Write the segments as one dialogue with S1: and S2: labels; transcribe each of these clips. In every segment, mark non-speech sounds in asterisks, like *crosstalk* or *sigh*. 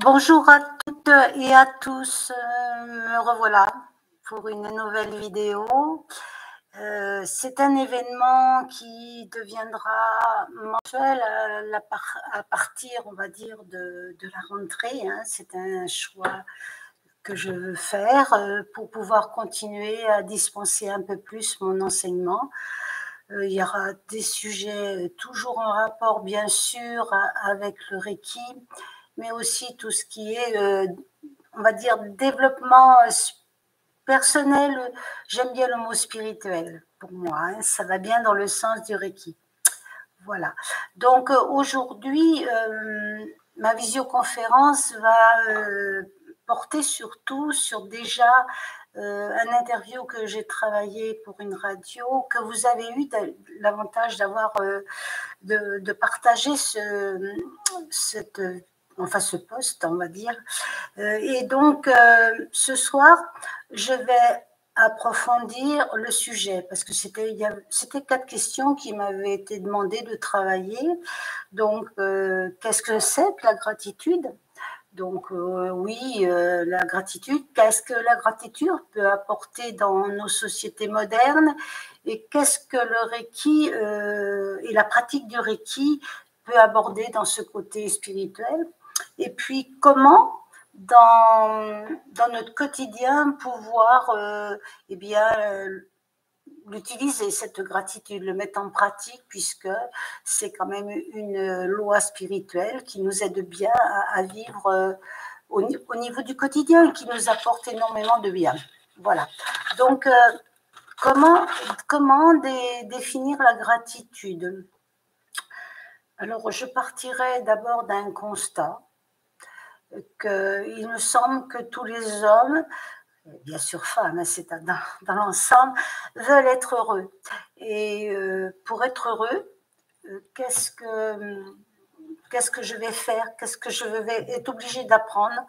S1: Bonjour à toutes et à tous, euh, me revoilà pour une nouvelle vidéo. Euh, c'est un événement qui deviendra mensuel à, partir, on va dire, de, la rentrée. Hein. C'est un choix que je veux faire euh, pour pouvoir continuer à dispenser un peu plus mon enseignement. il y aura des sujets toujours en rapport, bien sûr, avec le Reiki, mais aussi tout ce qui est, euh, on va dire, développement euh, personnel. J'aime bien le mot spirituel pour moi. Hein. ça va bien dans le sens du Reiki. Voilà. Donc euh, aujourd'hui, ma visioconférence va porter surtout sur déjà un interview que j'ai travaillé pour une radio, que vous avez eu l'avantage d'avoir, de, de, partager ce, cette enfin ce poste, on va dire. Euh, et donc, euh, ce soir, je vais approfondir le sujet parce que c'était quatre questions qui m'avaient été demandées de travailler. Donc, euh, qu'est-ce que c'est que la gratitude? Donc oui, la gratitude, qu'est-ce que la gratitude peut apporter dans nos sociétés modernes? Et qu'est-ce que le Reiki et la pratique du Reiki peut aborder dans ce côté spirituel? Et puis comment dans, dans notre quotidien pouvoir euh, eh bien euh, l'utiliser cette gratitude, le mettre en pratique puisque c'est quand même une loi spirituelle qui nous aide bien à, vivre euh, au, au, niveau du quotidien et qui nous apporte énormément de bien. Voilà. Donc comment comment définir la gratitude? Alors je partirai d'abord d'un constat qu'il me semble que tous les hommes, bien sûr femmes, hein, c'est dans, l'ensemble, veulent être heureux. Et euh, pour être heureux, euh, qu'est-ce que qu'est-ce que je vais faire? Qu'est-ce que je vais être obligé d'apprendre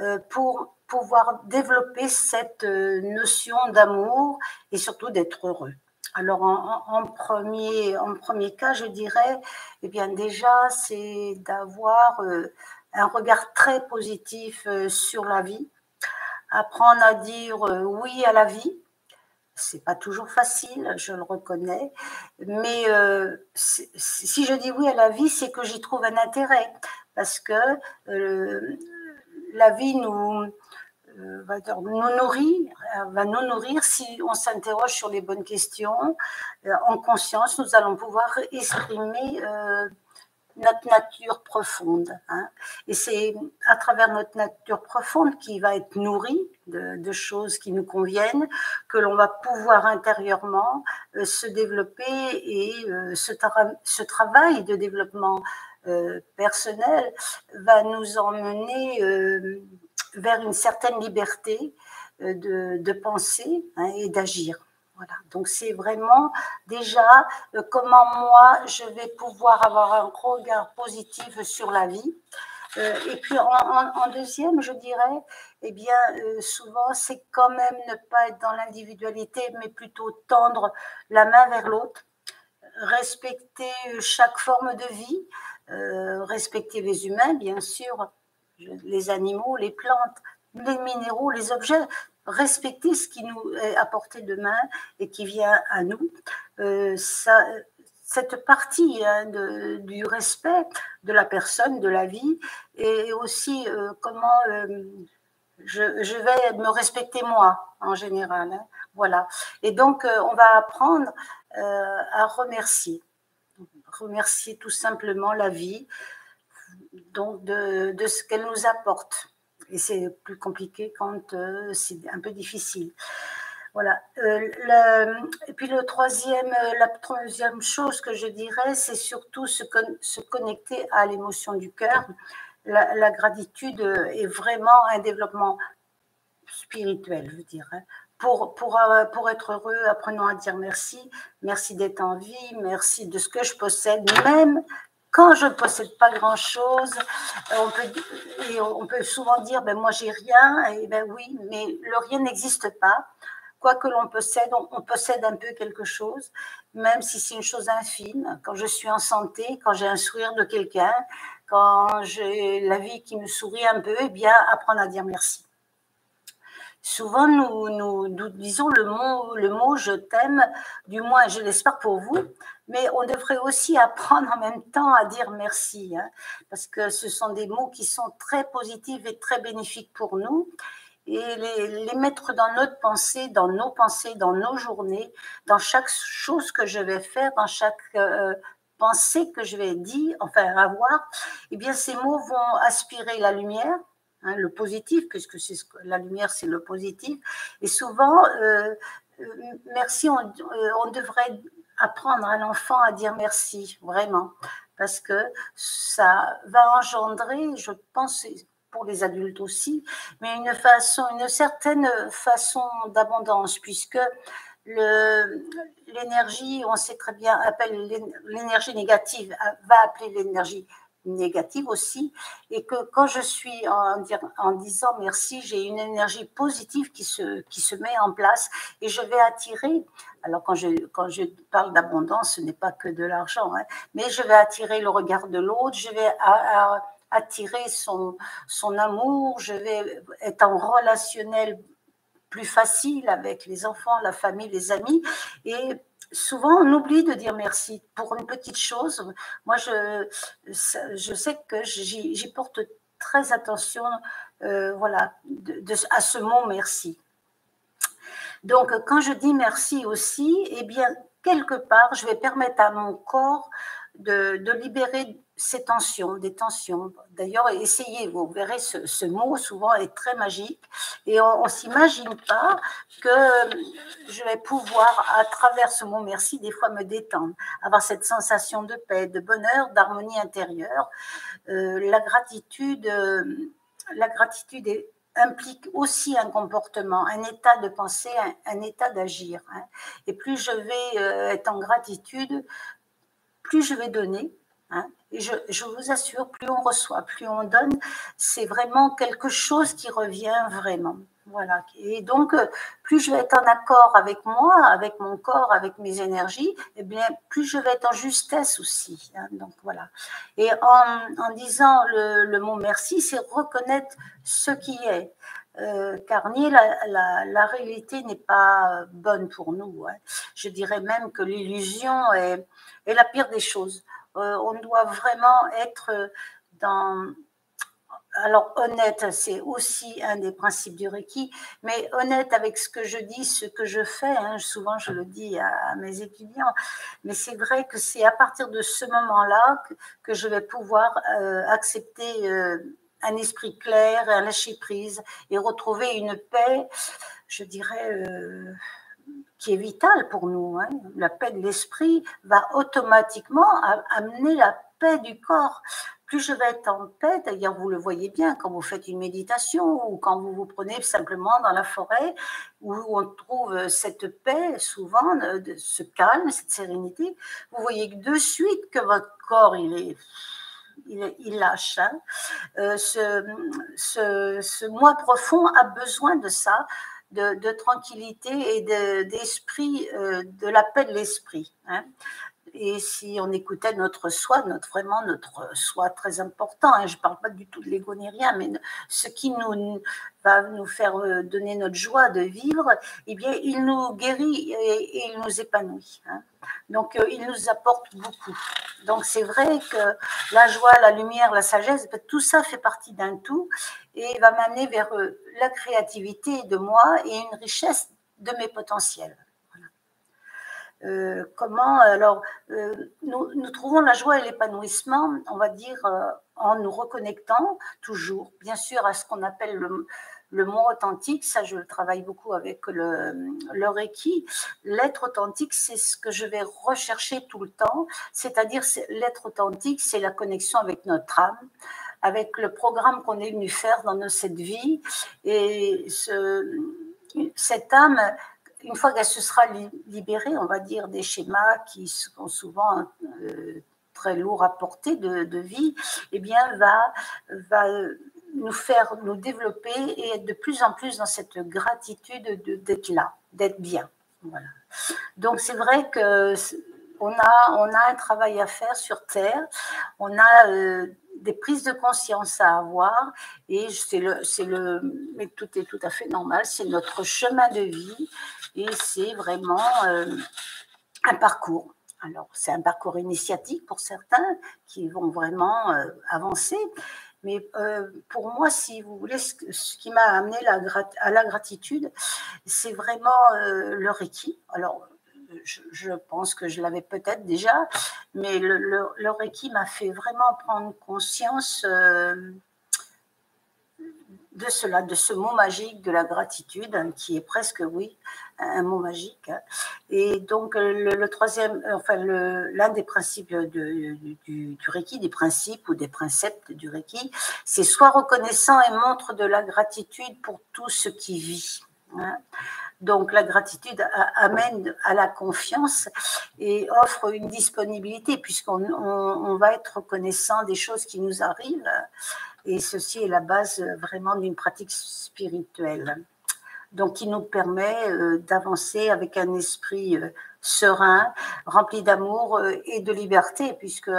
S1: euh, pour pouvoir développer cette notion d'amour et surtout d'être heureux? Alors, en, premier, en premier cas, je dirais, eh bien, déjà, c'est d'avoir un regard très positif euh, sur la vie, apprendre à dire euh, oui à la vie. C'est pas toujours facile, je le reconnais, mais euh, si je dis oui à la vie, c'est que j'y trouve un intérêt, parce que la vie nous, nourrit, va nous nourrir si on s'interroge sur les bonnes questions. En conscience, nous allons pouvoir exprimer notre nature profonde. Hein. Et c'est à travers notre nature profonde qui va être nourrie de, choses qui nous conviennent que l'on va pouvoir intérieurement euh, se développer et euh, ce, travail de développement euh, personnel va nous emmener vers une certaine liberté de, de penser hein, et d'agir. Voilà. Donc c'est vraiment déjà euh, comment moi je vais pouvoir avoir un regard positif sur la vie. Euh, et puis en, deuxième, je dirais, eh bien euh, souvent c'est quand même ne pas être dans l'individualité, mais plutôt tendre la main vers l'autre, respecter chaque forme de vie, respecter les humains, bien sûr, les animaux, les plantes, les minéraux, les objets, respecter ce qui nous est apporté de main et qui vient à nous. Euh, cette partie hein, du respect de la personne, de la vie, et aussi euh, comment euh, je, vais me respecter moi en général. Hein. voilà. Et donc, on va apprendre à remercier. Remercier tout simplement la vie de ce qu'elle nous apporte et c'est plus compliqué quand euh, c'est un peu difficile. Voilà. Euh, et puis le troisième, euh, la troisième chose que je dirais, c'est surtout se, connecter à l'émotion du cœur. La, gratitude est vraiment un développement spirituel, je dirais. Pour, pour, pour être heureux, apprenons à dire merci. Merci d'être en vie, merci de ce que je possède, même quand je ne possède pas grand-chose, on peut, on peut souvent dire, ben moi j'ai rien, et ben oui, mais le rien n'existe pas. Quoi que l'on possède, on, possède un peu quelque chose, même si c'est une chose infime. Quand je suis en santé, quand j'ai un sourire de quelqu'un, quand j'ai la vie qui me sourit un peu, eh bien, apprendre à dire merci. Souvent, nous, nous, disons le mot, le mot je t'aime, du moins je l'espère pour vous, mais on devrait aussi apprendre en même temps à dire merci, hein, parce que ce sont des mots qui sont très positifs et très bénéfiques pour nous. Et les, mettre dans notre pensée, dans nos pensées, dans nos journées, dans chaque chose que je vais faire, dans chaque euh, pensée que je vais dire, enfin avoir, eh bien ces mots vont aspirer la lumière, hein, le positif, puisque c'est la lumière, c'est le positif. Et souvent, euh, euh, merci, on, on, devrait apprendre à l'enfant à dire merci, vraiment, parce que ça va engendrer, je pense, pour les adultes aussi, mais une façon, une certaine façon d'abondance, puisque l'énergie, on sait très bien, appelle l'énergie négative, va appeler l'énergie négative aussi, et que quand je suis en, disant merci, j'ai une énergie positive qui se, qui se met en place et je vais attirer. Alors quand je, quand je parle d'abondance, ce n'est pas que de l'argent, hein, mais je vais attirer le regard de l'autre, je vais attirer son, son amour, je vais être en relationnel plus facile avec les enfants, la famille, les amis. Et souvent, on oublie de dire merci pour une petite chose. Moi, je, sais que j'y porte très attention euh, voilà, à ce mot merci. Donc, quand je dis merci aussi, eh bien, quelque part, je vais permettre à mon corps de, libérer ces tensions, des tensions. D'ailleurs, essayez, vous verrez, ce, mot souvent est très magique et on ne s'imagine pas que je vais pouvoir, à travers ce mot merci, des fois me détendre, avoir cette sensation de paix, de bonheur, d'harmonie intérieure. Euh, la gratitude, euh, la gratitude implique aussi un comportement, un état de pensée, un, état d'agir. Hein. Et plus je vais euh, être en gratitude, plus je vais donner, Hein. Et je, vous assure, plus on reçoit, plus on donne, c'est vraiment quelque chose qui revient vraiment. Voilà. Et donc, euh, plus je vais être en accord avec moi, avec mon corps, avec mes énergies, eh bien, plus je vais être en justesse aussi. Hein. Donc, voilà. Et en, disant le, mot merci, c'est reconnaître ce qui est. Euh, la, réalité n'est pas bonne pour nous. Hein. Je dirais même que l'illusion est, la pire des choses. Euh, on doit vraiment être dans... Alors honnête, c'est aussi un des principes du Reiki, mais honnête avec ce que je dis, ce que je fais. Hein, souvent, je le dis à, mes étudiants, mais c'est vrai que c'est à partir de ce moment-là que, je vais pouvoir euh, accepter euh, un esprit clair, un lâcher prise et retrouver une paix, je dirais qui est vital pour nous. Hein. La paix de l'esprit va automatiquement amener la paix du corps. Plus je vais être en paix, d'ailleurs vous le voyez bien quand vous faites une méditation ou quand vous vous prenez simplement dans la forêt où on trouve cette paix, souvent, ce calme, cette sérénité, vous voyez de suite que votre corps il est il, lâche. Hein. Euh, ce, ce, moi profond a besoin de ça de, tranquillité et d'esprit, euh, de, la paix de l'esprit. Hein. Et si on écoutait notre soi, notre vraiment notre soi très important, hein, je ne parle pas du tout de l'ego ni mais ce qui nous va nous faire euh, donner notre joie de vivre, eh bien, il nous guérit et, il nous épanouit. Hein. Donc, euh, il nous apporte beaucoup. Donc, c'est vrai que la joie, la lumière, la sagesse, ben, tout ça fait partie d'un tout et va m'amener vers euh, la créativité de moi et une richesse de mes potentiels. Euh, comment alors euh, nous, trouvons la joie et l'épanouissement, on va dire, en nous reconnectant toujours, bien sûr, à ce qu'on appelle le, le mot authentique, ça je travaille beaucoup avec le, le Reiki. L'être authentique, c'est ce que je vais rechercher tout le temps, c'est-à-dire l'être authentique, c'est la connexion avec notre âme, avec le programme qu'on est venu faire dans cette vie. Et ce, cette âme, une fois qu'elle se sera libérée, on va dire, des schémas qui sont souvent euh, très lourds à porter de, vie, eh bien, va, va nous faire nous développer et être de plus en plus dans cette gratitude d'être là, d'être bien. Voilà. Donc, c'est vrai que on a, on a un travail à faire sur Terre. On a euh, des prises de conscience à avoir et c'est le, c'est le, mais tout est tout à fait normal, c'est notre chemin de vie et c'est vraiment euh, un parcours. Alors, c'est un parcours initiatique pour certains qui vont vraiment euh, avancer, mais euh, pour moi, si vous voulez, ce, qui m'a amené à la gratitude, c'est vraiment le Reiki. Alors, je, pense que je l'avais peut-être déjà, mais le, Reiki m'a fait vraiment prendre conscience euh, de cela, de ce mot magique de la gratitude, hein, qui est presque, oui, un mot magique. Hein. Et donc, le, troisième, enfin, l'un des principes du, du, Reiki, des principes ou des préceptes du Reiki, c'est soit reconnaissant et montre de la gratitude pour tout ce qui vit. Hein. Donc la gratitude amène à la confiance et offre une disponibilité puisqu'on va être reconnaissant des choses qui nous arrivent. Et ceci est la base vraiment d'une pratique spirituelle. Donc qui nous permet euh, d'avancer avec un esprit euh, serein, rempli d'amour euh, et de liberté, puisque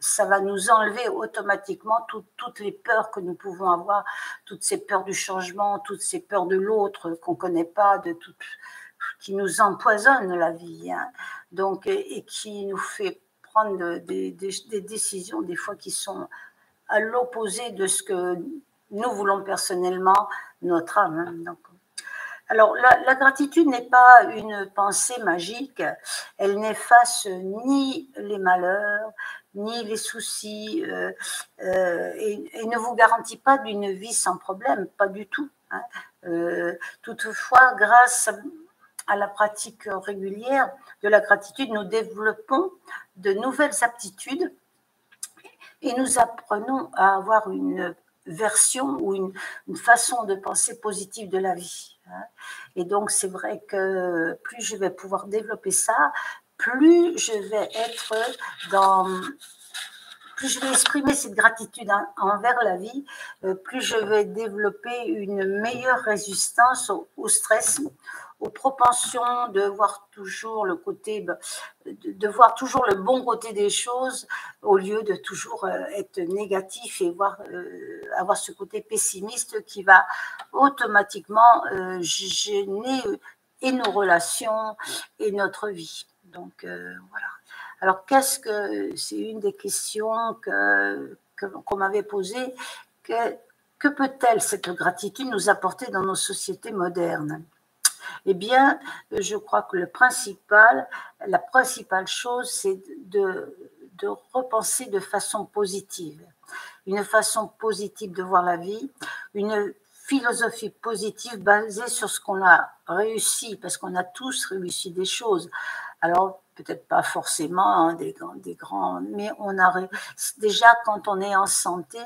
S1: ça va nous enlever automatiquement toutes les peurs que nous pouvons avoir, toutes ces peurs du changement, toutes ces peurs de l'autre qu'on ne connaît pas, de tout, qui nous empoisonnent la vie, hein. donc, et, qui nous fait prendre des, décisions des fois qui sont à l'opposé de ce que nous voulons personnellement, notre âme. Hein. Alors, la, gratitude n'est pas une pensée magique, elle n'efface ni les malheurs, ni les soucis, euh, euh, et, ne vous garantit pas d'une vie sans problème, pas du tout. Hein. Euh, toutefois, grâce à la pratique régulière de la gratitude, nous développons de nouvelles aptitudes et nous apprenons à avoir une version ou une, façon de penser positive de la vie. Hein. Et donc, c'est vrai que plus je vais pouvoir développer ça, plus je vais être dans plus je vais exprimer cette gratitude envers la vie, euh, plus je vais développer une meilleure résistance au, stress, aux propensions de voir toujours le côté, bah, de, voir toujours le bon côté des choses au lieu de toujours euh, être négatif et voir, euh, avoir ce côté pessimiste qui va automatiquement gêner et nos relations et notre vie. Donc voilà. Alors, qu'est-ce que c'est une des questions que qu'on m'avait posées que, que peut-elle cette gratitude nous apporter dans nos sociétés modernes? Eh bien, je crois que le principal, la principale chose, c'est de, repenser de façon positive, une façon positive de voir la vie, une philosophie positive basée sur ce qu'on a réussi, parce qu'on a tous réussi des choses. Alors, peut-être pas forcément hein, des, des grands, mais on a déjà quand on est en santé,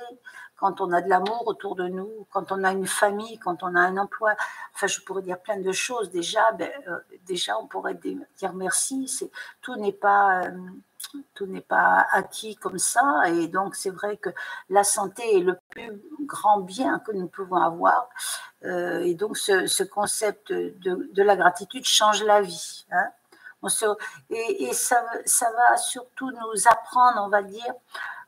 S1: quand on a de l'amour autour de nous, quand on a une famille, quand on a un emploi, enfin je pourrais dire plein de choses. Déjà, ben, euh, déjà on pourrait dire merci. Tout n'est pas euh, tout n'est pas acquis comme ça, et donc c'est vrai que la santé est le plus grand bien que nous pouvons avoir, euh, et donc ce, concept de, de, la gratitude change la vie. Hein et, ça, ça, va surtout nous apprendre, on va dire,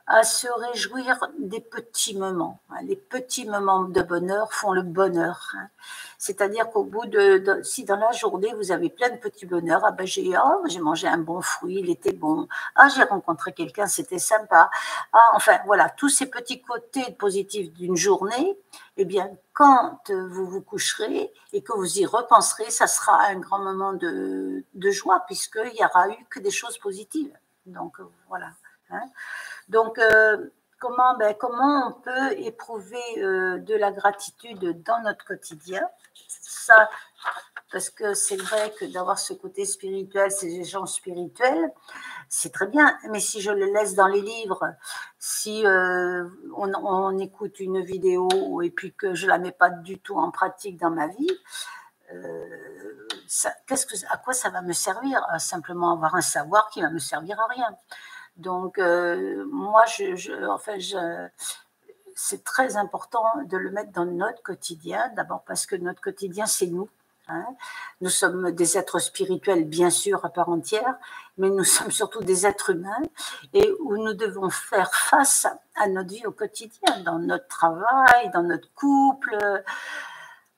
S1: à se réjouir des petits moments. Hein. Les petits moments de bonheur font le bonheur. Hein. C'est-à-dire qu'au bout de, si dans la journée vous avez plein de petits bonheurs, ah ben j'ai oh, j'ai mangé un bon fruit, il était bon. Ah j'ai rencontré quelqu'un, c'était sympa. Ah enfin voilà tous ces petits côtés positifs d'une journée. Eh bien quand vous vous coucherez et que vous y repenserez, ça sera un grand moment de, de joie puisqu'il n'y aura eu que des choses positives. Donc voilà. Hein. Donc, euh, comment, ben, comment on peut éprouver euh, de la gratitude dans notre quotidien? Ça, parce que c'est vrai que d'avoir ce côté spirituel, ces gens spirituels, c'est très bien, mais si je le laisse dans les livres, si euh, on, écoute une vidéo et puis que je la mets pas du tout en pratique dans ma vie, à quoi ça va me servir? Simplement avoir un savoir qui va me servir à rien. Donc, euh, moi, je, je, c'est très important de le mettre dans notre quotidien, d'abord parce que notre quotidien, c'est nous. Hein. Nous sommes des êtres spirituels, bien sûr, à part entière, mais nous sommes surtout des êtres humains et où nous devons faire face à notre vie au quotidien, dans notre travail, dans notre couple,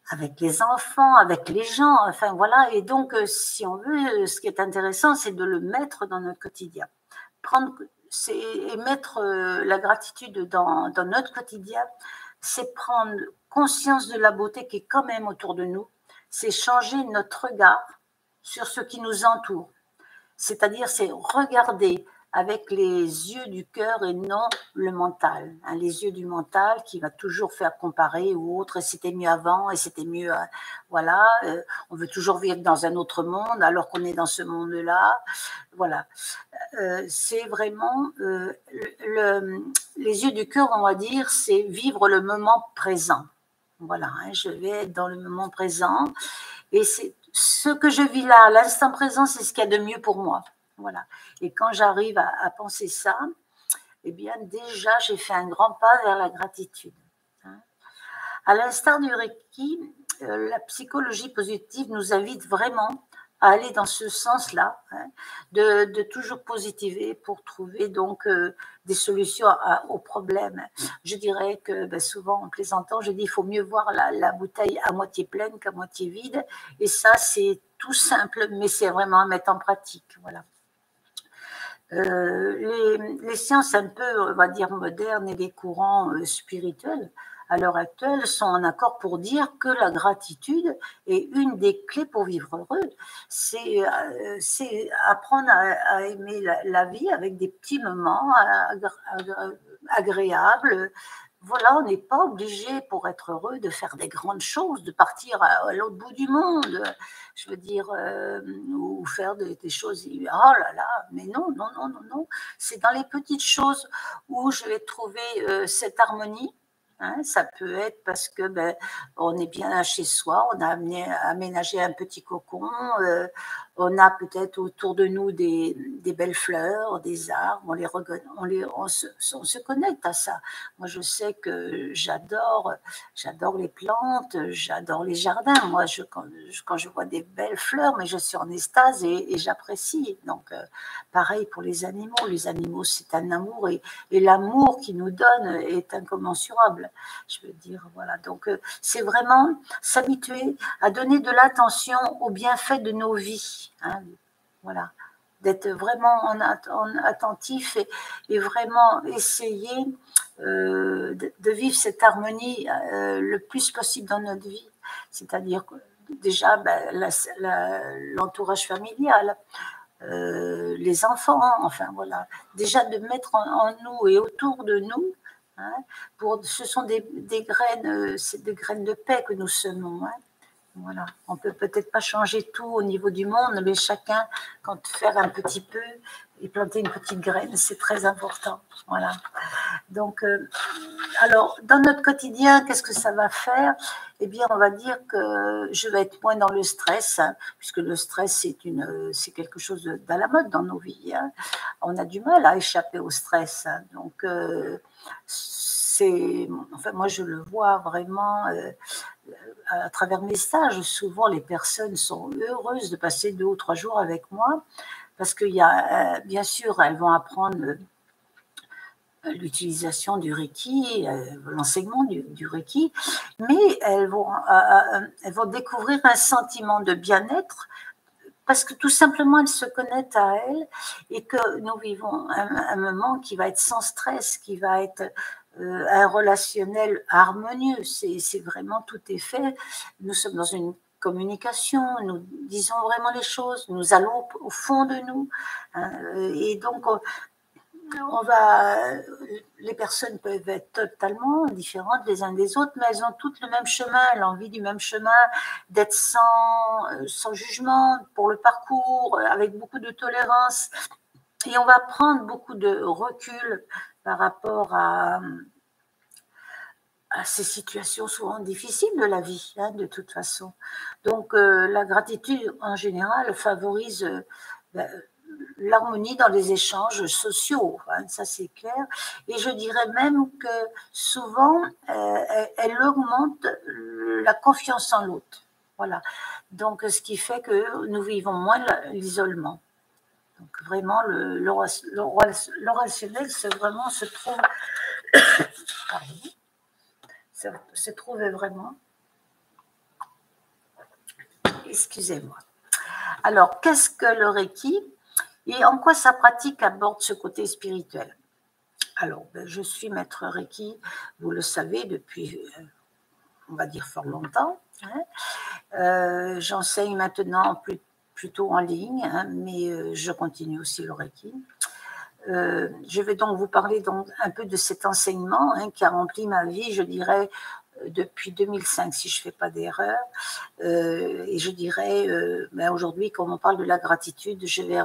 S1: avec les enfants, avec les gens, enfin voilà. Et donc, euh, si on veut, ce qui est intéressant, c'est de le mettre dans notre quotidien. Prendre, et mettre euh, la gratitude dans, dans notre quotidien, c'est prendre conscience de la beauté qui est quand même autour de nous, c'est changer notre regard sur ce qui nous entoure. C'est-à-dire, c'est regarder avec les yeux du cœur et non le mental. Hein, les yeux du mental qui va toujours faire comparer ou autre, c'était mieux avant, et c'était mieux, euh, voilà, euh, on veut toujours vivre dans un autre monde alors qu'on est dans ce monde-là. Voilà. Euh, c'est vraiment le, les yeux du cœur, on va dire, c'est vivre le moment présent. Voilà, hein, je vais être dans le moment présent. Et c'est ce que je vis là, l'instant présent, c'est ce qu'il y a de mieux pour moi. Voilà. Et quand j'arrive à, penser ça, eh bien, déjà, j'ai fait un grand pas vers la gratitude. Hein. À l'instar du Reiki, euh, la psychologie positive nous invite vraiment à aller dans ce sens-là, hein, de, toujours positiver pour trouver donc euh, des solutions aux problèmes. Je dirais que ben, souvent en plaisantant, je dis il faut mieux voir la, bouteille à moitié pleine qu'à moitié vide, et ça c'est tout simple, mais c'est vraiment à mettre en pratique. Voilà. Euh, les, sciences un peu, on va dire, modernes et les courants euh, spirituels à l'heure actuelle sont en accord pour dire que la gratitude est une des clés pour vivre heureux. C'est euh, apprendre à, aimer la, vie avec des petits moments agréables. Voilà, on n'est pas obligé pour être heureux de faire des grandes choses, de partir à, l'autre bout du monde, je veux dire, euh, ou faire des, choses. Oh là là, mais non, non, non, non, non. C'est dans les petites choses où je vais trouver euh, cette harmonie Hein, ça peut être parce que ben, on est bien chez soi, on a aménagé un petit cocon, euh, on a peut-être autour de nous des, belles fleurs, des arbres, on, les, on, les, on, se, on se connecte à ça. Moi, je sais que j'adore, j'adore les plantes, j'adore les jardins. Moi, je, quand, je vois des belles fleurs, mais je suis en extase et, j'apprécie. Donc, euh, pareil pour les animaux. Les animaux, c'est un amour et, et l'amour qu'ils nous donnent est incommensurable. Je veux dire, voilà. Donc, euh, c'est vraiment s'habituer à donner de l'attention aux bienfaits de nos vies Hein, voilà, d'être vraiment en, attentif et, vraiment essayer euh, de, vivre cette harmonie euh, le plus possible dans notre vie. C'est-à-dire déjà ben, l'entourage familial, euh, les enfants, enfin voilà, déjà de mettre en, nous et autour de nous. Hein, pour, ce sont des, graines, c'est des graines de paix que nous semons. Hein. Voilà. On peut peut-être pas changer tout au niveau du monde, mais chacun, quand faire un petit peu et planter une petite graine, c'est très important. Voilà. Donc, euh, alors, dans notre quotidien, qu'est-ce que ça va faire? Eh bien, on va dire que je vais être moins dans le stress, hein, puisque le stress, c'est quelque chose de, la mode dans nos vies. Hein. On a du mal à échapper au stress. Hein. Donc, euh, c'est, enfin, moi, je le vois vraiment. Euh, à travers mes stages, souvent les personnes sont heureuses de passer deux ou trois jours avec moi parce qu'il y a, euh, bien sûr, elles vont apprendre euh, l'utilisation du Reiki, euh, l'enseignement du, du, Reiki, mais elles vont, elles vont découvrir un sentiment de bien-être parce que tout simplement elles se connaissent à elles et que nous vivons un, moment qui va être sans stress, qui va être un relationnel harmonieux. C'est vraiment tout est fait. Nous sommes dans une communication, nous disons vraiment les choses, nous allons au fond de nous. Hein, et donc, on, va, les personnes peuvent être totalement différentes les uns des autres, mais elles ont toutes le même chemin, l'envie du même chemin, d'être sans, sans jugement pour le parcours, avec beaucoup de tolérance. Et on va prendre beaucoup de recul par rapport à, ces situations souvent difficiles de la vie, hein, de toute façon. Donc euh, la gratitude en général favorise euh, ben, l'harmonie dans les échanges sociaux, hein, ça c'est clair. Et je dirais même que souvent, euh, elle, augmente la confiance en l'autre. Voilà. Donc, ce qui fait que nous vivons moins l'isolement. Donc, vraiment, le, le, c'est vraiment se trouve, *coughs* se trouve vraiment, excusez-moi. Alors, qu'est-ce que le Reiki et en quoi sa pratique aborde ce côté spirituel? Alors, ben, je suis maître Reiki, vous le savez, depuis, euh, on va dire, fort longtemps. Hein. Euh, j'enseigne maintenant plutôt en ligne, hein, mais euh, je continue aussi le Reiki. je vais donc vous parler donc un peu de cet enseignement hein, qui a rempli ma vie, je dirais, depuis 2005, si je ne fais pas d'erreur. et je dirais, ben aujourd'hui, quand on parle de la gratitude, je vais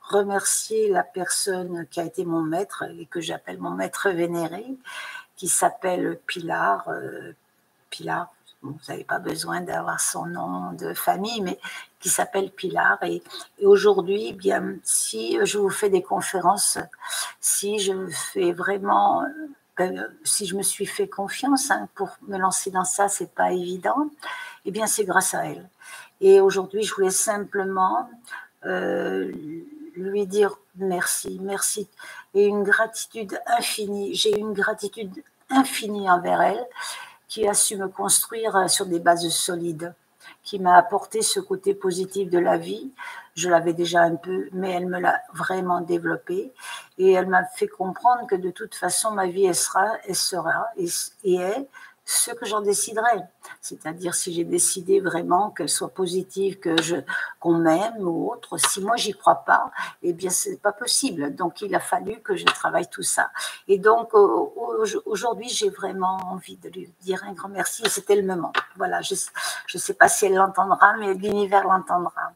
S1: remercier la personne qui a été mon maître et que j'appelle mon maître vénéré, qui s'appelle Pilar. Euh, Pilar, vous n'avez pas besoin d'avoir son nom de famille, mais qui s'appelle Pilar. Et, aujourd'hui, eh bien, si je vous fais des conférences, si je fais vraiment, euh, si je me suis fait confiance hein, pour me lancer dans ça, c'est pas évident. Eh bien, c'est grâce à elle. Et aujourd'hui, je voulais simplement euh, lui dire merci, merci, et une gratitude infinie. J'ai une gratitude infinie envers elle, qui a su me construire sur des bases solides, qui m'a apporté ce côté positif de la vie. Je l'avais déjà un peu, mais elle me l'a vraiment développé, et elle m'a fait comprendre que de toute façon, ma vie, elle sera, sera, et, et est ce que j'en déciderai. C'est-à-dire si j'ai décidé vraiment qu'elle soit positive, que je qu'on m'aime ou autre. Si moi j'y crois pas, eh bien c'est pas possible. Donc il a fallu que je travaille tout ça. Et donc aujourd'hui j'ai vraiment envie de lui dire un grand merci. C'était le moment. Voilà. Je je sais pas si elle l'entendra, mais l'univers l'entendra.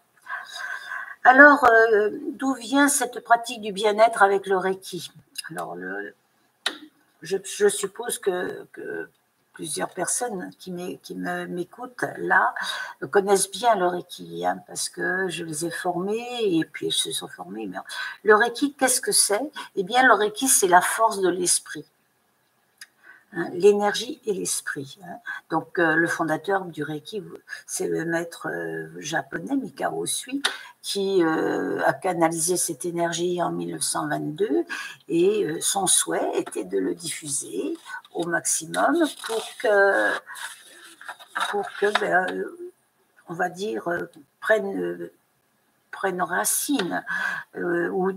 S1: Alors euh, d'où vient cette pratique du bien-être avec le Reiki? Alors je, suppose que plusieurs personnes qui m'écoutent là connaissent bien le Reiki, hein, parce que je les ai formés et puis ils se sont formés. Mais le Reiki, qu'est-ce que c'est? Eh bien, le Reiki, c'est la force de l'esprit. Hein, l'énergie et l'esprit. Hein. Donc, euh, le fondateur du Reiki, c'est le maître euh, japonais Mikao Usui, qui euh, a canalisé cette énergie en 1922 et son souhait était de le diffuser au maximum pour que, pour que ben, on va dire, prenne, racine ou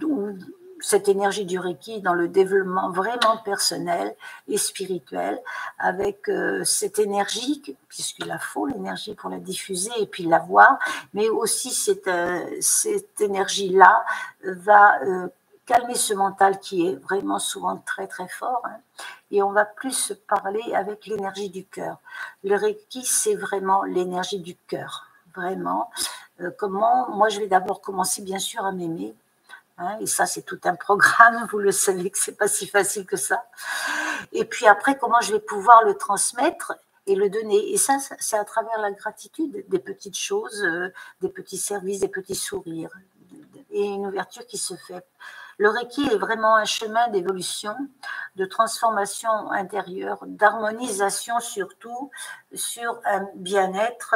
S1: cette énergie du Reiki dans le développement vraiment personnel et spirituel, avec euh, cette énergie, puisqu'il la faut, l'énergie pour la diffuser et puis la voir, mais aussi cette, euh, cette énergie-là va euh, calmer ce mental qui est vraiment souvent très très fort. Hein, et on va plus parler avec l'énergie du cœur. Le Reiki, c'est vraiment l'énergie du cœur, vraiment. comment Moi, je vais d'abord commencer bien sûr à m'aimer Hein, et ça, c'est tout un programme. Vous le savez que c'est pas si facile que ça. Et puis après, comment je vais pouvoir le transmettre et le donner? Et ça, c'est à travers la gratitude, des petites choses, euh, des petits services, des petits sourires, et une ouverture qui se fait. Le Reiki est vraiment un chemin d'évolution, de transformation intérieure, d'harmonisation surtout sur un bien-être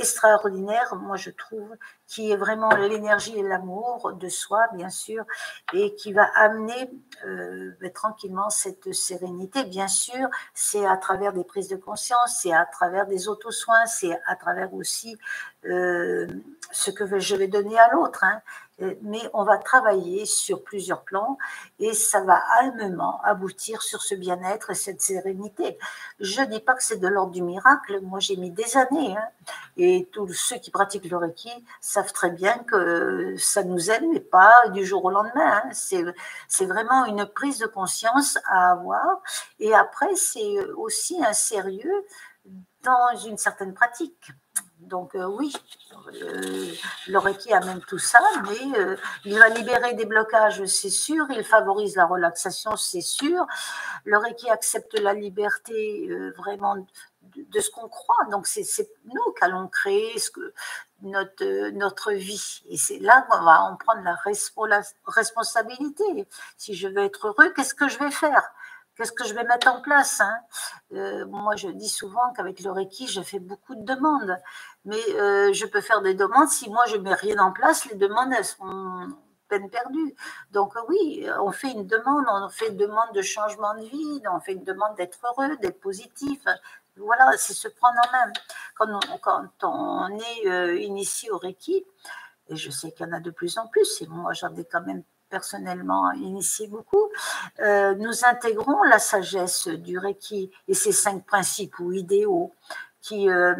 S1: extraordinaire, moi je trouve, qui est vraiment l'énergie et l'amour de soi, bien sûr, et qui va amener euh, ben, tranquillement cette sérénité. Bien sûr, c'est à travers des prises de conscience, c'est à travers des auto-soins, c'est à travers aussi euh, ce que je vais donner à l'autre. Hein. Euh, mais on va travailler sur plusieurs plans et ça va allègrement aboutir sur ce bien-être et cette sérénité. Je ne dis pas que c'est de l'ordre du miracle, moi j'ai mis des années hein. et tous ceux qui pratiquent le Reiki savent très bien que ça nous aide, mais pas du jour au lendemain. Hein. C'est vraiment une prise de conscience à avoir et après c'est aussi un sérieux dans une certaine pratique. Donc euh, oui, euh, le Reiki amène tout ça, mais euh, il va libérer des blocages, c'est sûr. Il favorise la relaxation, c'est sûr. Le Reiki accepte la liberté vraiment de, ce qu'on croit. Donc c'est nous qui allons créer notre, notre vie. Et c'est là qu'on va en prendre la responsabilité. Si je veux être heureux, qu'est-ce que je vais faire? Qu'est-ce que je vais mettre en place hein euh, Moi, je dis souvent qu'avec le Reiki, je fais beaucoup de demandes. Mais euh, je peux faire des demandes. Si moi, je ne mets rien en place, les demandes, elles sont peine perdue. Donc oui, on fait une demande, on fait une demande de changement de vie, on fait une demande d'être heureux, d'être positif. Voilà, c'est se prendre en main. Quand on, est euh, initié au Reiki, et je sais qu'il y en a de plus en plus, et moi j'en ai quand même personnellement initié beaucoup, euh, nous intégrons la sagesse du Reiki et ses cinq principes ou idéaux qui, euh,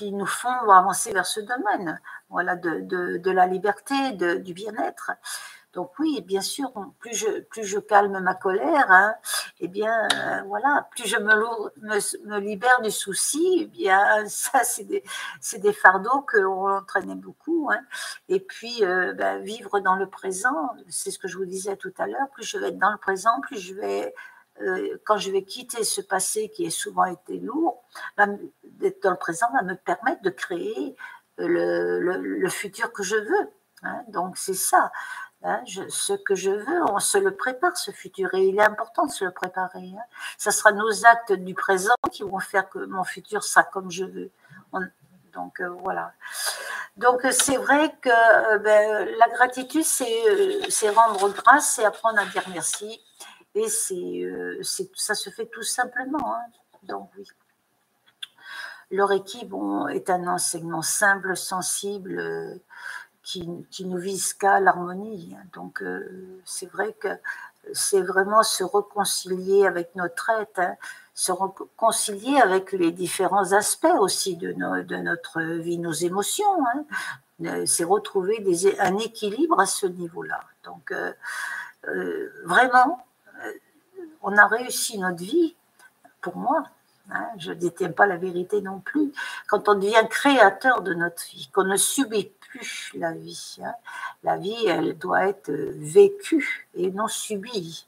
S1: nous font avancer vers ce domaine voilà, de, la liberté, du bien-être. Donc oui, bien sûr, plus je, plus je calme ma colère, hein, eh bien euh, voilà, plus je me, libère du souci, eh bien *laughs* ça c'est des, des, fardeaux qu'on entraînait beaucoup. Hein. Et puis euh, ben, vivre dans le présent, c'est ce que je vous disais tout à l'heure, plus je vais être dans le présent, plus je vais euh, quand je vais quitter ce passé qui a souvent été lourd, d'être dans le présent va me permettre de créer le, le, futur que je veux. Hein. Donc c'est ça. Hein, ce que je veux, on se le prépare, ce futur, et il est important de se le préparer. Hein. Ça sera nos actes du présent qui vont faire que mon futur sera comme je veux. donc euh, voilà. Donc c'est vrai que euh, ben, la gratitude, euh, c'est rendre grâce, c'est apprendre à dire merci, et c'est ça se fait tout simplement. Donc oui. Leur équipe est un enseignement simple, sensible qui, qui nous vise qu'à l'harmonie. Donc, euh, c'est vrai que c'est vraiment se réconcilier avec notre être, hein, se réconcilier avec les différents aspects aussi de, notre vie, nos émotions. Hein. Euh, c'est retrouver un équilibre à ce niveau-là. Donc, euh, vraiment, on a réussi notre vie, pour moi, Hein, je ne détiens pas la vérité non plus. Quand on devient créateur de notre vie, qu'on ne subit la vie, hein, la vie, elle doit être vécue et non subie.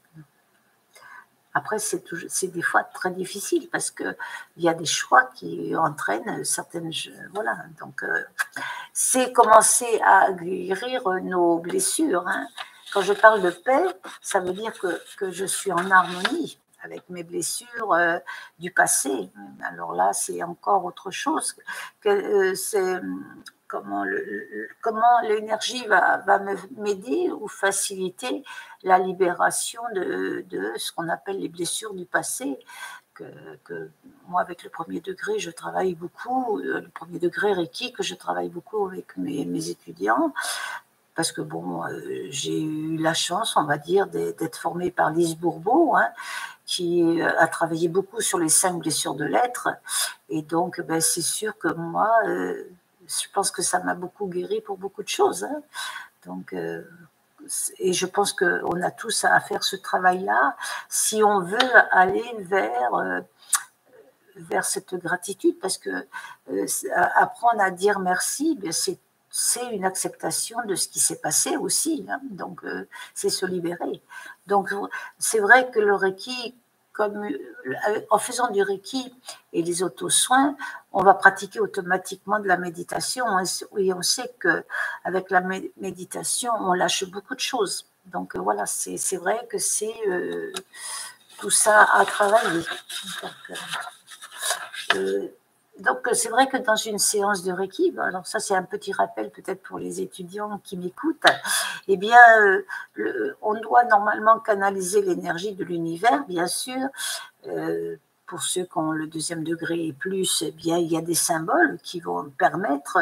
S1: Après, c'est des fois très difficile parce qu'il y a des choix qui entraînent certaines. Voilà, donc euh, c'est commencer à guérir nos blessures. Hein. Quand je parle de paix, ça veut dire que, je suis en harmonie avec mes blessures euh, du passé. Alors là, c'est encore autre chose. Que, euh, comment, comment l'énergie va, va m'aider ou faciliter la libération de, de ce qu'on appelle les blessures du passé. Que, que, moi, avec le premier degré, je travaille beaucoup, euh, le premier degré Reiki, que je travaille beaucoup avec mes, mes étudiants, parce que bon, j'ai eu la chance, on va dire, d'être formée par Lise Bourbeau, hein, qui euh, a travaillé beaucoup sur les cinq blessures de l'être. Et donc, ben, c'est sûr que moi, euh, je pense que ça m'a beaucoup guéri pour beaucoup de choses. Hein. Donc, euh, et je pense qu'on a tous à faire ce travail-là si on veut aller vers, vers cette gratitude, parce que apprendre à dire merci, ben, c'est c'est une acceptation de ce qui s'est passé aussi. Hein. donc, c'est se libérer. Donc, c'est vrai que le Reiki, euh, en faisant du Reiki et les auto-soins, on va pratiquer automatiquement de la méditation. Et on sait que avec la méditation, on lâche beaucoup de choses. Donc euh, voilà, c'est vrai que c'est euh, tout ça à travailler. C'est vrai que dans une séance de Reiki, alors ça c'est un petit rappel peut-être pour les étudiants qui m'écoutent, eh bien, euh, on doit normalement canaliser l'énergie de l'univers, bien sûr. Euh, pour ceux qui ont le deuxième degré et plus, eh bien, il y a des symboles qui vont permettre,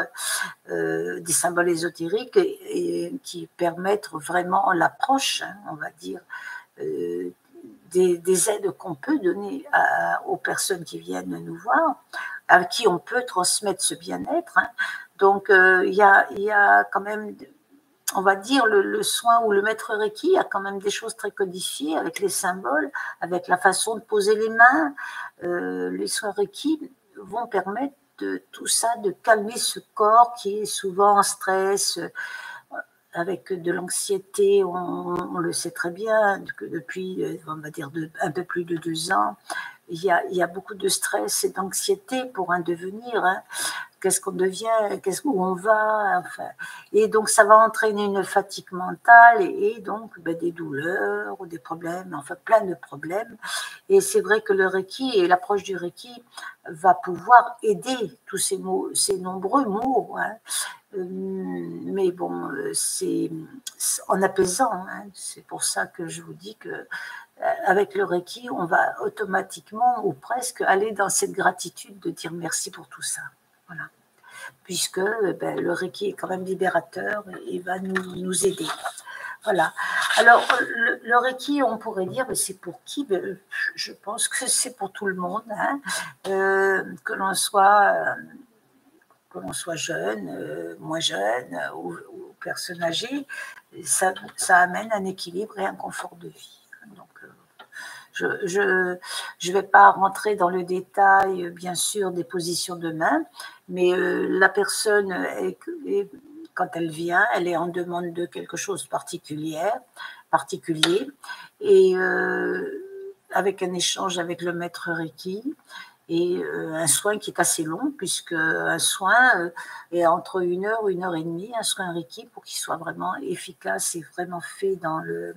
S1: euh, des symboles ésotériques et, qui permettent vraiment l'approche, hein, on va dire, des, aides qu'on peut donner aux personnes qui viennent nous voir à qui on peut transmettre ce bien-être. Hein. Donc, euh, il y, a, quand même, on va dire, le, soin ou le maître Reiki a quand même des choses très codifiées avec les symboles, avec la façon de poser les mains. Euh, les soins Reiki vont permettre de tout ça, de calmer ce corps qui est souvent en stress, avec de l'anxiété, on, le sait très bien, depuis, on va dire, un peu plus de deux ans, il y, a, il y a, beaucoup de stress et d'anxiété pour un devenir, hein, qu'est-ce qu'on devient, qu'est-ce où on va. Enfin, et donc, ça va entraîner une fatigue mentale et, donc ben, des douleurs ou des problèmes, enfin plein de problèmes. Et c'est vrai que le Reiki et l'approche du Reiki va pouvoir aider tous ces, mots, ces nombreux mots. Hein. Euh, mais bon, c'est en apaisant. Hein. C'est pour ça que je vous dis que euh, avec le Reiki, on va automatiquement ou presque aller dans cette gratitude de dire merci pour tout ça. Voilà. Puisque ben, le Reiki est quand même libérateur et va nous, aider. Voilà. Alors, le, Reiki, on pourrait dire, mais c'est pour qui? Ben, Je pense que c'est pour tout le monde, hein. euh, que l'on soit, euh, soit jeune, moins jeune ou, personne âgée, ça amène un équilibre et un confort de vie. Je ne vais pas rentrer dans le détail, bien sûr, des positions de main, mais euh, la personne, quand elle vient, elle est en demande de quelque chose de particulier, et euh, avec un échange avec le maître Reiki et euh, un soin qui est assez long, puisque un soin est entre une heure, une heure et demie, un soin Reiki, pour qu'il soit vraiment efficace et vraiment fait dans le,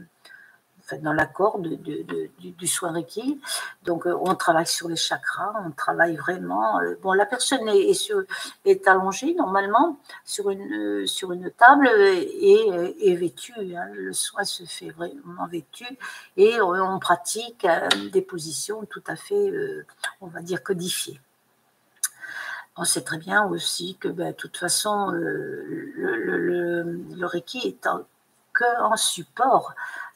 S1: dans l'accord de, du, soin Reiki. Donc, euh, on travaille sur les chakras, on travaille vraiment. Euh, bon, la personne est, allongée normalement sur une, une table et vêtue. Hein. Le soin se fait vraiment vêtu et on, pratique euh, des positions tout à fait, on va dire, codifiées. On sait très bien aussi que, ben, de toute façon, le, le, Reiki est en support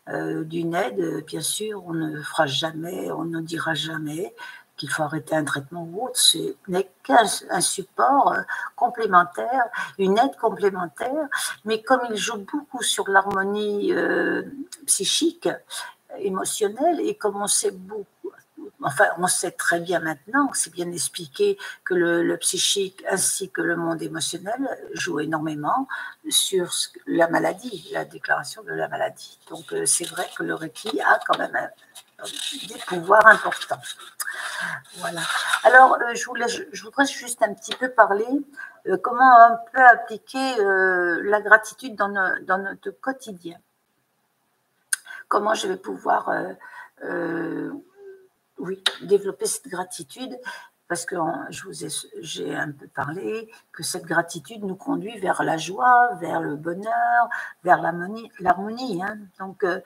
S1: euh, d'une aide, bien sûr, on ne fera jamais, on ne dira jamais qu'il faut arrêter un traitement ou autre. Ce n'est qu'un support euh, complémentaire, une aide complémentaire, mais comme il joue beaucoup sur l'harmonie euh, psychique, émotionnelle, et comme on sait beaucoup enfin, on sait très bien maintenant, c'est bien expliqué que le, psychique ainsi que le monde émotionnel jouent énormément sur la maladie, la déclaration de la maladie. Donc, euh, c'est vrai que le Reiki a quand même des pouvoirs importants. Voilà. Alors, euh, je, voudrais juste un petit peu parler euh, comment on peut appliquer la gratitude dans, notre quotidien. Comment je vais pouvoir oui, développer cette gratitude, parce que je vous ai, j'ai un peu parlé que cette gratitude nous conduit vers la joie, vers le bonheur, vers l'harmonie. hein. Donc, euh,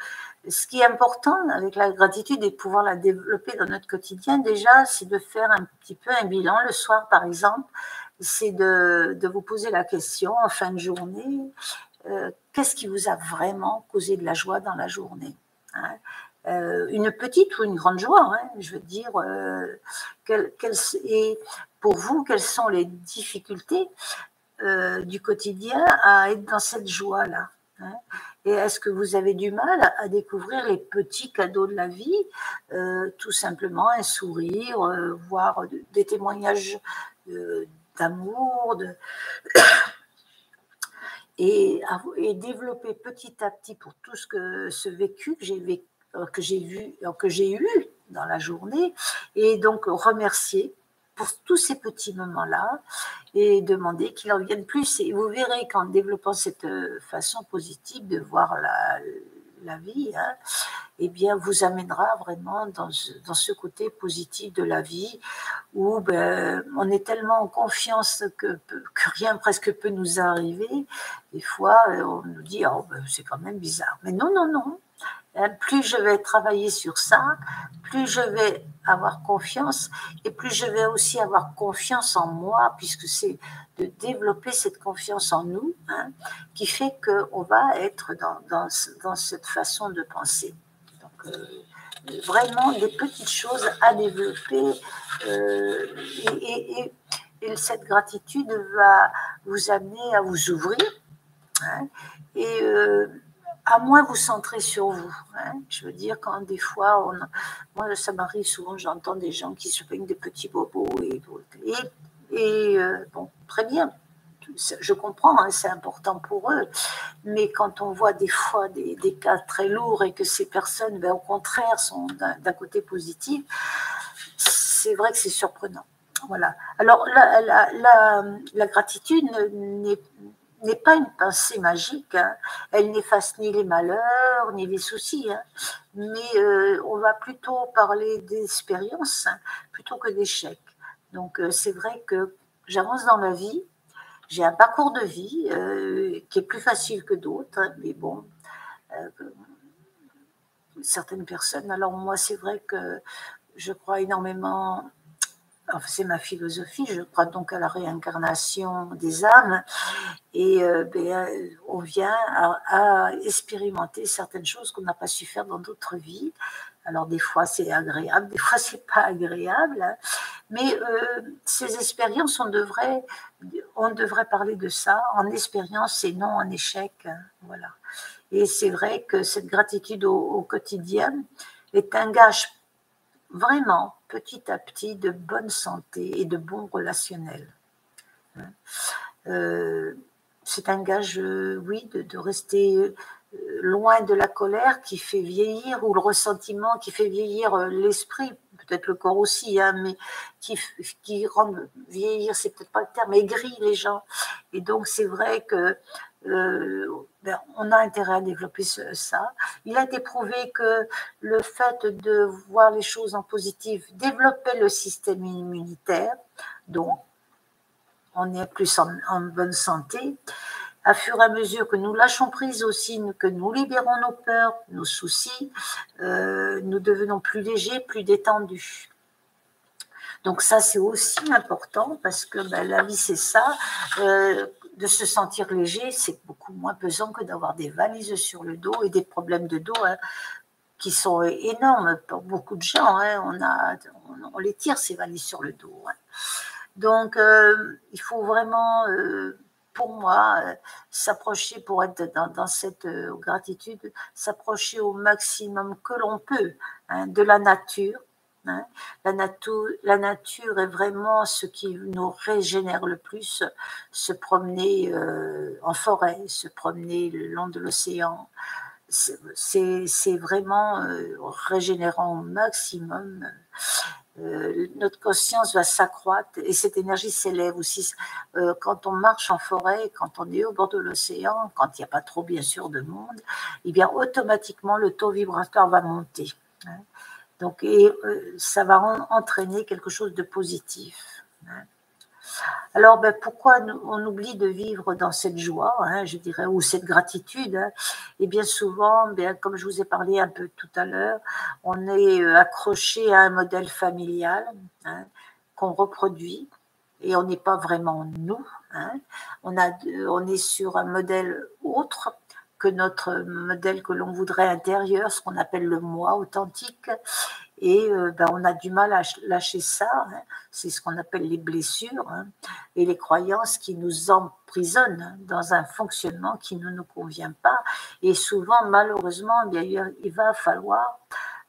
S1: ce qui est important avec la gratitude et pouvoir la développer dans notre quotidien, déjà, c'est de faire un petit peu un bilan le soir, par exemple. C'est de, de vous poser la question en fin de journée, euh, qu'est-ce qui vous a vraiment causé de la joie dans la journée hein? Euh, une petite ou une grande joie. Hein, je veux dire, euh, et pour vous, quelles sont les difficultés euh, du quotidien à être dans cette joie-là hein? Et est-ce que vous avez du mal à découvrir les petits cadeaux de la vie Tout simplement un sourire, voir des témoignages d'amour. *coughs* Et, développer petit à petit pour tout ce que ce vécu que j'ai vécu que j'ai euh, que j'ai eu dans la journée, et donc remercier pour tous ces petits moments-là et demander qu'il en vienne plus. Et vous verrez qu'en développant cette euh, façon positive de voir la, la vie, hein, eh bien, vous amènera vraiment dans ce, dans ce, côté positif de la vie où ben, on est tellement en confiance que, rien presque peut nous arriver. Des fois, on nous dit, oh, ben, c'est quand même bizarre. Mais non, non, non. Hein, plus je vais travailler sur ça, plus je vais avoir confiance et plus je vais aussi avoir confiance en moi, puisque c'est de développer cette confiance en nous hein, qui fait qu'on va être dans, dans, dans, cette façon de penser. Donc, euh, vraiment des petites choses à développer euh, et, et, cette gratitude va vous amener à vous ouvrir. Hein, et euh, à moins vous centrer sur vous. Hein. Je veux dire, quand des fois, moi, ça m'arrive souvent, j'entends des gens qui se plaignent des petits bobos et, et, et euh, bon, très bien. Je comprends, hein, c'est important pour eux, mais quand on voit des fois des, des cas très lourds et que ces personnes, ben, au contraire, sont d'un côté positif, c'est vrai que c'est surprenant. voilà. Alors, la, la, gratitude n'est pas une pensée magique. Hein. Elle n'efface ni les malheurs, ni les soucis. Hein. Mais euh, on va plutôt parler d'expérience hein, plutôt que d'échecs. Donc, euh, c'est vrai que j'avance dans ma vie. J'ai un parcours de vie euh, qui est plus facile que d'autres. mais bon, certaines personnes. Alors, moi, c'est vrai que je crois énormément c'est ma philosophie, je crois donc à la réincarnation des âmes et euh, ben, euh, on vient à, expérimenter certaines choses qu'on n'a pas su faire dans d'autres vies. Alors des fois c'est agréable, des fois *laughs* c'est pas agréable, hein. mais euh, ces expériences, on devrait, on devrait parler de ça en expérience et non en échec. Hein. voilà. Et c'est vrai que cette gratitude au quotidien est un gage vraiment petit à petit de bonne santé et de bons relationnels. Hein. Euh, c'est un gage, euh, oui, de, rester euh, loin de la colère qui fait vieillir ou le ressentiment qui fait vieillir l'esprit, peut-être le corps aussi, hein, mais qui, qui rend vieillir, c'est peut-être pas le terme, aigrit les gens. Et donc c'est vrai que ben, on a intérêt à développer ça. Il a été prouvé que le fait de voir les choses en positif développait le système immunitaire, donc on est plus en, bonne santé. À fur et à mesure que nous lâchons prise aussi, que nous libérons nos peurs, nos soucis, euh, nous devenons plus légers, plus détendus. Donc ça, c'est aussi important parce que ben, la vie, c'est ça. Euh, de se sentir léger, c'est beaucoup moins pesant que d'avoir des valises sur le dos et des problèmes de dos hein, qui sont énormes pour beaucoup de gens. Hein. On, a, les tire, ces valises sur le dos. Hein. Donc, euh, il faut vraiment, euh, pour moi, euh, s'approcher, pour être dans, cette gratitude, s'approcher au maximum que l'on peut de la nature, Hein. La, nature, est vraiment ce qui nous régénère le plus. Se promener euh, en forêt, se promener le long de l'océan, c'est vraiment euh, régénérant au maximum. Euh, notre conscience va s'accroître et cette énergie s'élève aussi. quand on marche en forêt, quand on est au bord de l'océan, quand il n'y a pas trop bien sûr de monde, eh bien automatiquement le taux vibratoire va monter. Donc, et, euh, ça va entraîner quelque chose de positif. Hein. Alors, ben, pourquoi on oublie de vivre dans cette joie, hein, je dirais, ou cette gratitude Et hein? eh bien souvent, bien, comme je vous ai parlé un peu tout à l'heure, on est euh, accroché à un modèle familial qu'on reproduit et on n'est pas vraiment nous. On, a, on est sur un modèle autre que notre modèle que l'on voudrait intérieur, ce qu'on appelle le moi authentique. Et euh, ben, on a du mal à lâcher ça. Hein. C'est ce qu'on appelle les blessures hein, et les croyances qui nous emprisonnent dans un fonctionnement qui ne nous convient pas. Et souvent, malheureusement, il va falloir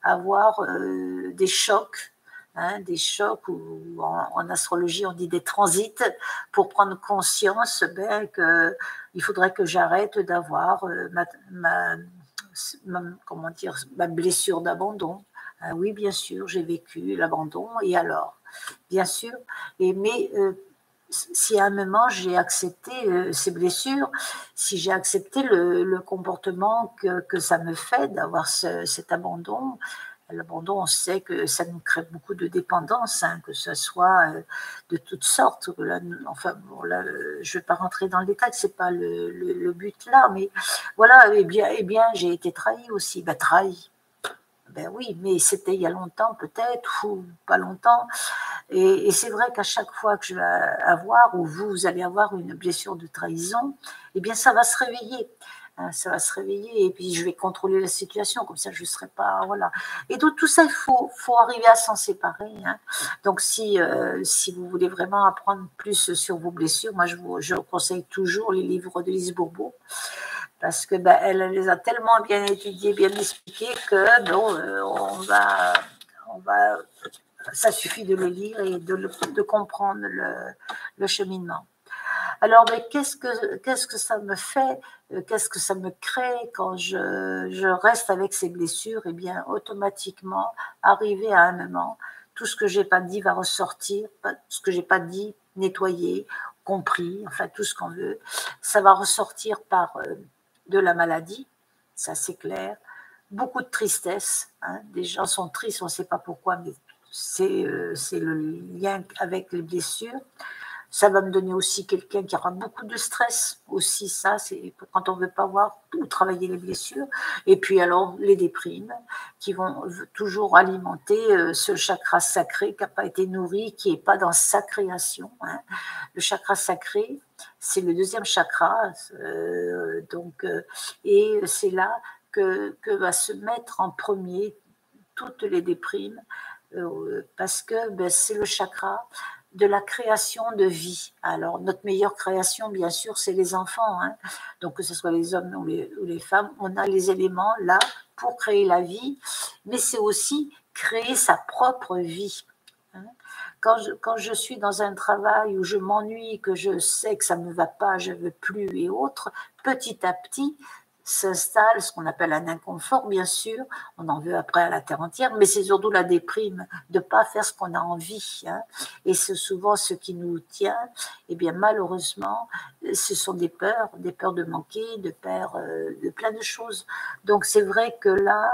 S1: avoir euh, des chocs Hein, des chocs ou en, astrologie on dit des transits pour prendre conscience ben, qu'il faudrait que j'arrête d'avoir euh, ma, comment dire, ma blessure d'abandon. Ah oui, bien sûr, j'ai vécu l'abandon et alors, bien sûr. Et mais euh, si à un moment j'ai accepté euh, ces blessures, si j'ai accepté le, comportement que, que, ça me fait d'avoir cet abandon, L'abandon, on sait que ça nous crée beaucoup de dépendance, hein, que ce soit euh, de toutes sortes. enfin, là, je ne vais pas rentrer dans le détail, c'est pas le, but là, mais voilà. Eh bien, eh bien, j'ai été trahi aussi. Ben, trahi. Ben oui, mais c'était il y a longtemps peut-être ou pas longtemps. Et, et c'est vrai qu'à chaque fois que je vais avoir ou vous, vous allez avoir une blessure de trahison, eh bien, ça va se réveiller. Hein, ça va se réveiller et puis je vais contrôler la situation, comme ça je ne serai pas. Voilà. Et donc tout ça, il faut, faut arriver à s'en séparer. Hein. Donc si, euh, si vous voulez vraiment apprendre plus sur vos blessures, moi je vous, je conseille toujours les livres de Lise Bourbeau parce que ben, elle les a tellement bien étudiés, bien expliqués que bon, euh, on va, on va, ça suffit de le lire et de, de comprendre le, le cheminement. Alors, mais qu'est-ce que, qu'est-ce que ça me fait euh, Qu'est-ce que ça me crée quand je, je reste avec ces blessures? Eh bien, automatiquement, arriver à un moment, tout ce que j'ai pas dit va ressortir, ce que j'ai pas dit, nettoyé, compris, enfin tout ce qu'on veut. Ça va ressortir par euh, de la maladie, ça c'est clair. Beaucoup de tristesse. Hein. Des gens sont tristes, on ne sait pas pourquoi, mais c'est euh, le lien avec les blessures. Ça va me donner aussi quelqu'un qui aura beaucoup de stress. Aussi, ça, c'est quand on ne veut pas voir ou travailler les blessures. Et puis, alors, les déprimes qui vont toujours alimenter euh, ce chakra sacré qui n'a pas été nourri, qui n'est pas dans sa création. Hein. Le chakra sacré, c'est le deuxième chakra. Euh, donc, euh, et c'est là que, que va se mettre en premier toutes les déprimes. parce que ben, c'est le chakra de la création de vie. Alors, notre meilleure création, bien sûr, c'est les enfants. Hein. Donc, que ce soit les hommes ou les, femmes, on a les éléments là pour créer la vie, mais c'est aussi créer sa propre vie. Hein. Quand je, quand je, suis dans un travail où je m'ennuie, que je sais que ça ne me va pas, je veux plus et autres, petit à petit, s'installe ce qu'on appelle un inconfort, bien sûr. On en veut après à la terre entière, mais c'est surtout la déprime de pas faire ce qu'on a envie. Hein. Et c'est souvent ce qui nous tient. Et eh bien, malheureusement, ce sont des peurs, des peurs de manquer, de peur euh, de plein de choses. Donc, c'est vrai que là,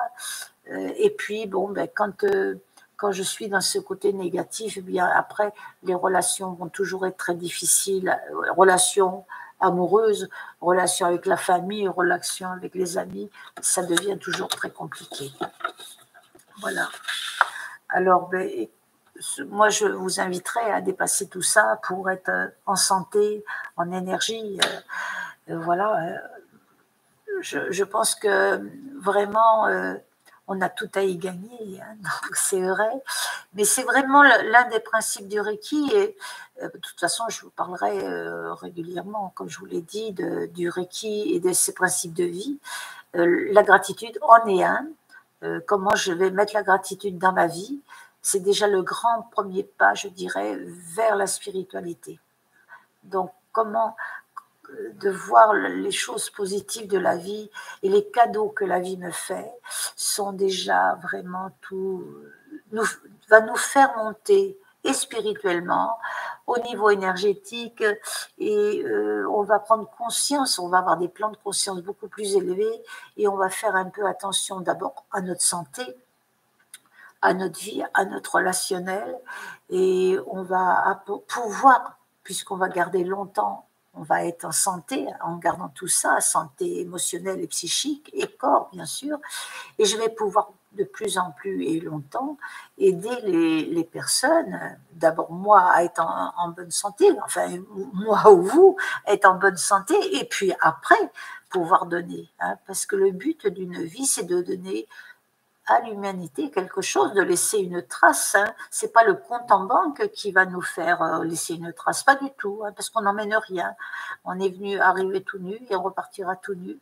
S1: euh, et puis, bon, ben, quand. Euh, quand je suis dans ce côté négatif, eh bien après, les relations vont toujours être très difficiles. Relations amoureuse, relation avec la famille, relation avec les amis, ça devient toujours très compliqué. Voilà. Alors, ben, moi, je vous inviterai à dépasser tout ça pour être en santé, en énergie. Euh, euh, voilà. Je, pense que vraiment, euh, on a tout à y gagner, hein, *laughs* donc c'est vrai. Mais c'est vraiment l'un des principes du Reiki. Et euh, de toute façon, je vous parlerai euh, régulièrement, comme je vous l'ai dit, du Reiki et de ses principes de vie. Euh, la gratitude en est un. comment je vais mettre la gratitude dans ma vie, c'est déjà le grand premier pas, je dirais, vers la spiritualité. Donc, comment de voir les choses positives de la vie et les cadeaux que la vie me fait sont déjà vraiment tout, va nous faire monter et spirituellement, au niveau énergétique, et euh, on va prendre conscience, on va avoir des plans de conscience beaucoup plus élevés, et on va faire un peu attention d'abord à notre santé, à notre vie, à notre relationnel, et on va pouvoir, puisqu'on va garder longtemps on va être en santé en gardant tout ça, santé émotionnelle et psychique et corps bien sûr, et je vais pouvoir de plus en plus et longtemps aider les, personnes, d'abord moi à être en, bonne santé, enfin moi ou vous être en bonne santé, et puis après pouvoir donner, hein, parce que le but d'une vie c'est de donner à l'humanité quelque chose, de laisser une trace. Hein. C'est pas le compte en banque qui va nous faire euh, laisser une trace, pas du tout, hein, parce qu'on n'emmène rien. On est venu arriver tout nu et on repartira tout nu.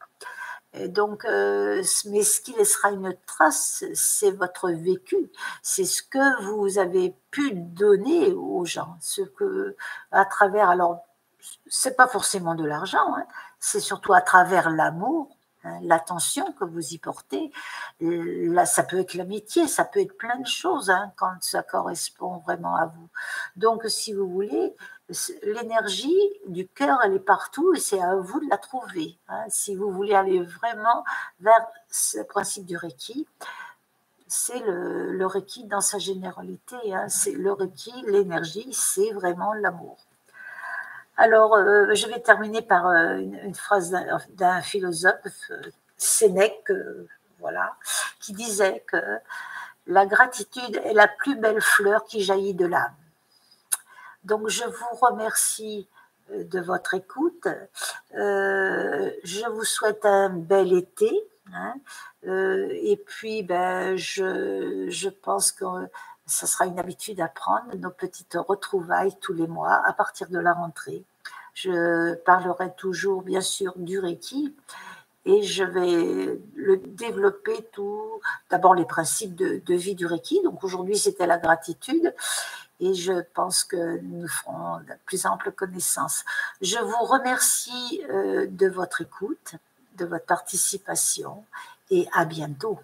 S1: Et donc, euh, mais ce qui laissera une trace, c'est votre vécu, c'est ce que vous avez pu donner aux gens, ce que à travers. Alors, c'est pas forcément de l'argent, hein, c'est surtout à travers l'amour, l'attention que vous y portez. Là, ça peut être l'amitié, ça peut être plein de choses hein, quand ça correspond vraiment à vous. Donc, si vous voulez, l'énergie du cœur, elle est partout et c'est à vous de la trouver. Hein. Si vous voulez aller vraiment vers ce principe du Reiki, c'est le, le, Reiki dans sa généralité. C'est le Reiki, l'énergie, c'est vraiment l'amour. Alors, euh, je vais terminer par euh, une, phrase d'un philosophe, Sénèque, euh, voilà, qui disait que la gratitude est la plus belle fleur qui jaillit de l'âme. Donc, je vous remercie de votre écoute. je vous souhaite un bel été. Hein. et puis, ben, je, je pense que ce sera une habitude à prendre, nos petites retrouvailles tous les mois à partir de la rentrée. Je parlerai toujours, bien sûr, du Reiki et je vais le développer tout. D'abord, les principes de, vie du Reiki. Donc, aujourd'hui, c'était la gratitude et je pense que nous ferons de plus ample connaissance. Je vous remercie euh, de votre écoute, de votre participation et à bientôt.